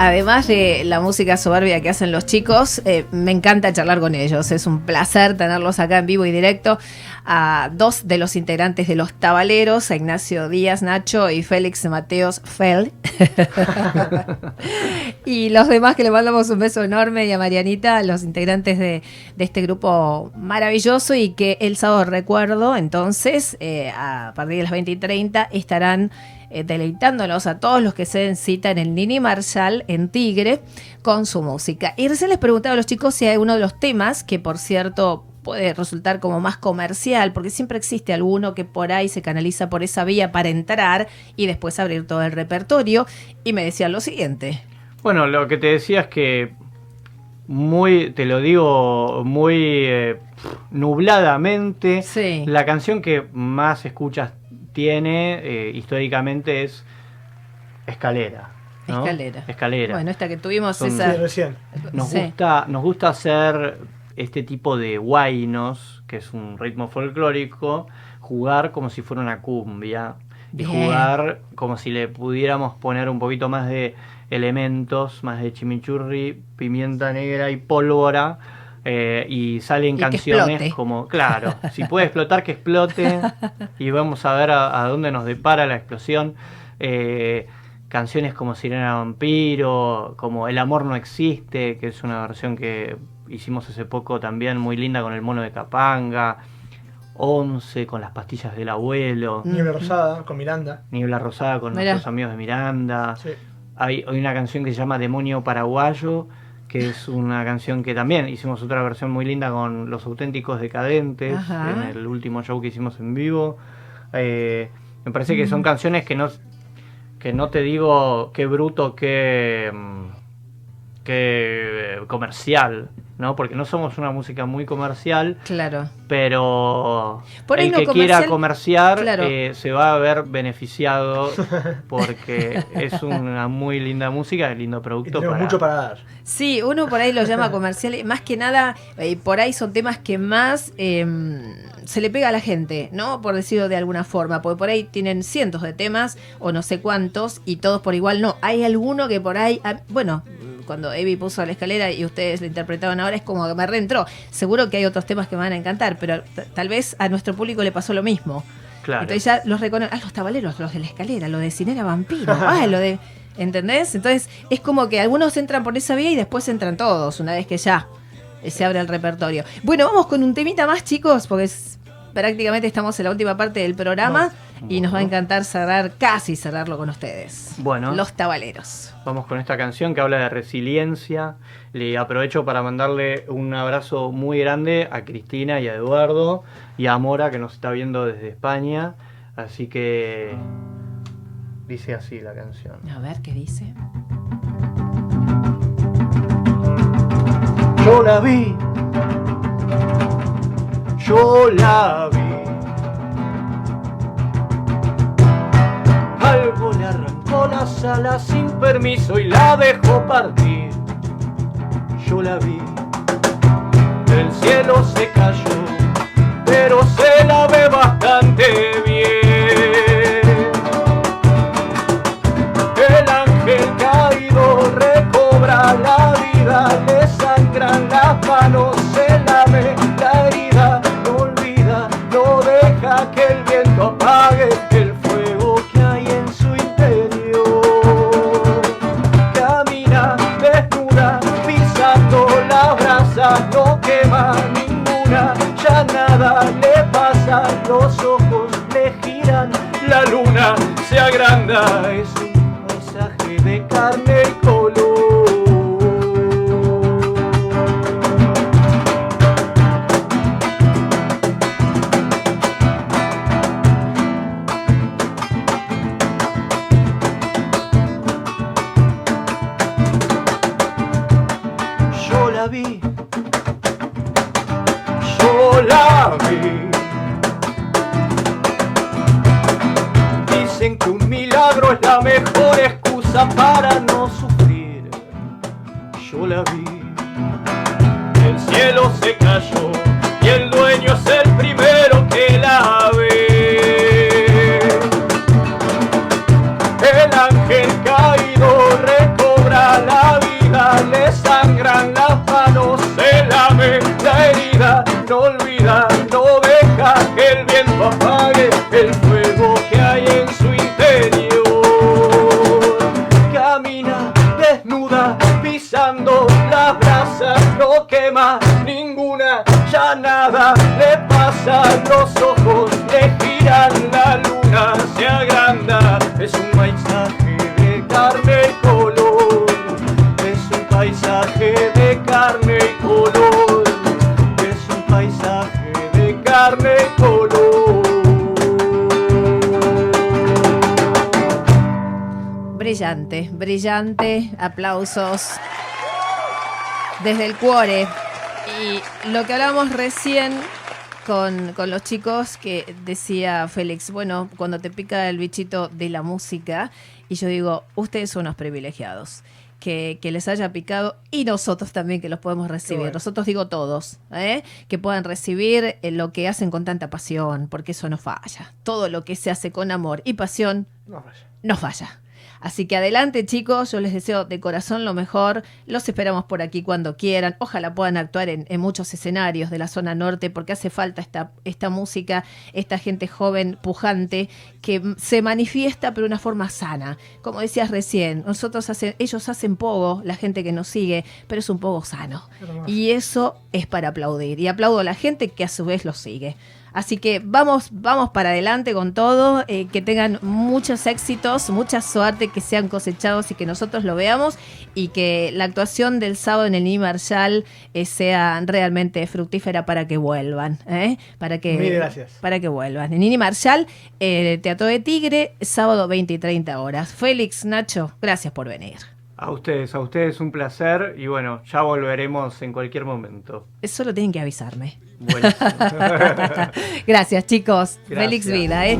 Además de la música soberbia que hacen los chicos, eh, me encanta charlar con ellos. Es un placer tenerlos acá en vivo y directo. A dos de los integrantes de los Tabaleros, a Ignacio Díaz Nacho y Félix Mateos Fel. y los demás que le mandamos un beso enorme y a Marianita, los integrantes de, este grupo maravilloso y que el sábado recuerdo, entonces, eh, a partir de las 20 y 30, estarán eh, deleitándonos a todos los que se den cita en el Nini Marshall en Tigre con su música. Y recién les preguntaba a los chicos si hay uno de los temas, que por cierto puede resultar como más comercial, porque siempre existe alguno que por ahí se canaliza por esa vía para entrar y después abrir todo el repertorio. Y me decían lo siguiente. Bueno, lo que te decía es que muy, te lo digo, muy eh, nubladamente, la canción que más escuchas tiene eh, históricamente es Escalera. Escalera. Escalera. Bueno, esta que tuvimos esa... Nos, gusta, nos gusta hacer este tipo de guainos, que es un ritmo folclórico, jugar como si fuera una cumbia. Y jugar como si le pudiéramos poner un poquito más de elementos, más de chimichurri, pimienta negra y pólvora eh, y salen canciones como, claro, si puede explotar, que explote. y vamos a ver a, dónde nos depara la explosión. Eh, canciones como Sirena Vampiro, como El Amor No Existe, que es una versión que hicimos hace poco también muy linda con el mono de Capanga. Once con las pastillas del abuelo. Niebla Rosada con Miranda. Niebla Rosada con nuestros amigos de Miranda. Hay, hay, una canción que se llama Demonio Paraguayo, que es una canción que también hicimos otra versión muy linda con Los Auténticos Decadentes en el último show que hicimos en vivo. Eh, me parece que son mm. canciones que no, que no te digo qué bruto, qué, qué comercial, ¿no? Porque no somos una música muy comercial. Claro. Pero el que quiera comerciar eh, se va a ver beneficiado porque es una muy linda música, lindo producto. Y mucho para dar. Sí, uno por ahí lo llama comercial. Más que nada, eh, por ahí son temas que más em, se le pega a la gente, ¿no? Por decirlo de alguna forma. Porque por ahí tienen cientos de temas o no sé cuántos y todos por igual no. Hay alguno que por ahí, ah, bueno, cuando Evi puso la escalera y ustedes lo interpretaban ahora, es como que me reentró. Seguro que hay otros temas que me van a encantar, pero tal vez a nuestro público le pasó lo mismo. Claro. Entonces ya los reconocen, ah, los tabaleros, los de la escalera, lo de Cinera Vampiro, ah, lo de... ¿Entendés? Entonces es como que algunos entran por esa vía y después entran todos, una vez que ya se abre el repertorio. Bueno, vamos con un temita más, chicos, porque es prácticamente estamos en la última parte del programa y nos va a encantar cerrar, casi cerrarlo con ustedes. Bueno. Los tabaleros. Vamos con esta canción que habla de resiliencia. Le aprovecho para mandarle un abrazo muy grande a Cristina y a Eduardo y a Mora que nos está viendo desde España. Así que dice así la canción. A ver qué dice. Yo la vi yo la vi. Le arrancó las alas sin permiso y la dejó partir. Yo la vi. El cielo se cayó, pero se la ve bastante bien. El ángel caído recobra la vida, le sangran las manos, agranda, es un paisaje de carne y color. Para no sufrir. Brillante, brillante. Aplausos desde el cuore. Y lo que hablábamos recién con, con, los chicos que decía Félix, bueno, cuando te pica el bichito de la música, y yo digo, ustedes son unos privilegiados que, les haya picado y nosotros también que los podemos recibir. Nosotros digo todos, ¿eh? que puedan recibir eh, lo que hacen con tanta pasión, porque eso no falla. Todo lo que se hace con amor y pasión no falla. No falla. Así que adelante chicos, yo les deseo de corazón lo mejor, los esperamos por aquí cuando quieran, ojalá puedan actuar en, muchos escenarios de la zona norte porque hace falta esta, esta música, esta gente joven, pujante, que se manifiesta pero de una forma sana. Como decías recién, nosotros hacen, ellos hacen poco, la gente que nos sigue, pero es un poco sano. Y eso es para aplaudir. Y aplaudo a la gente que a su vez los sigue. Así que vamos, vamos para adelante con todo, eh, que tengan muchos éxitos, mucha suerte, que sean cosechados y que nosotros lo veamos y que la actuación del sábado en el Nini Marshall eh, sea realmente fructífera para que vuelvan. ¿eh? Para que, gracias. Para que vuelvan. En Nini Marshall, Teatro de Tigre, sábado 20 y 30 horas. Félix, Nacho, gracias por venir. A ustedes, a ustedes un placer y bueno, ya volveremos en cualquier momento. Solo tienen que avisarme. Gracias chicos. Félix Vida. ¿eh?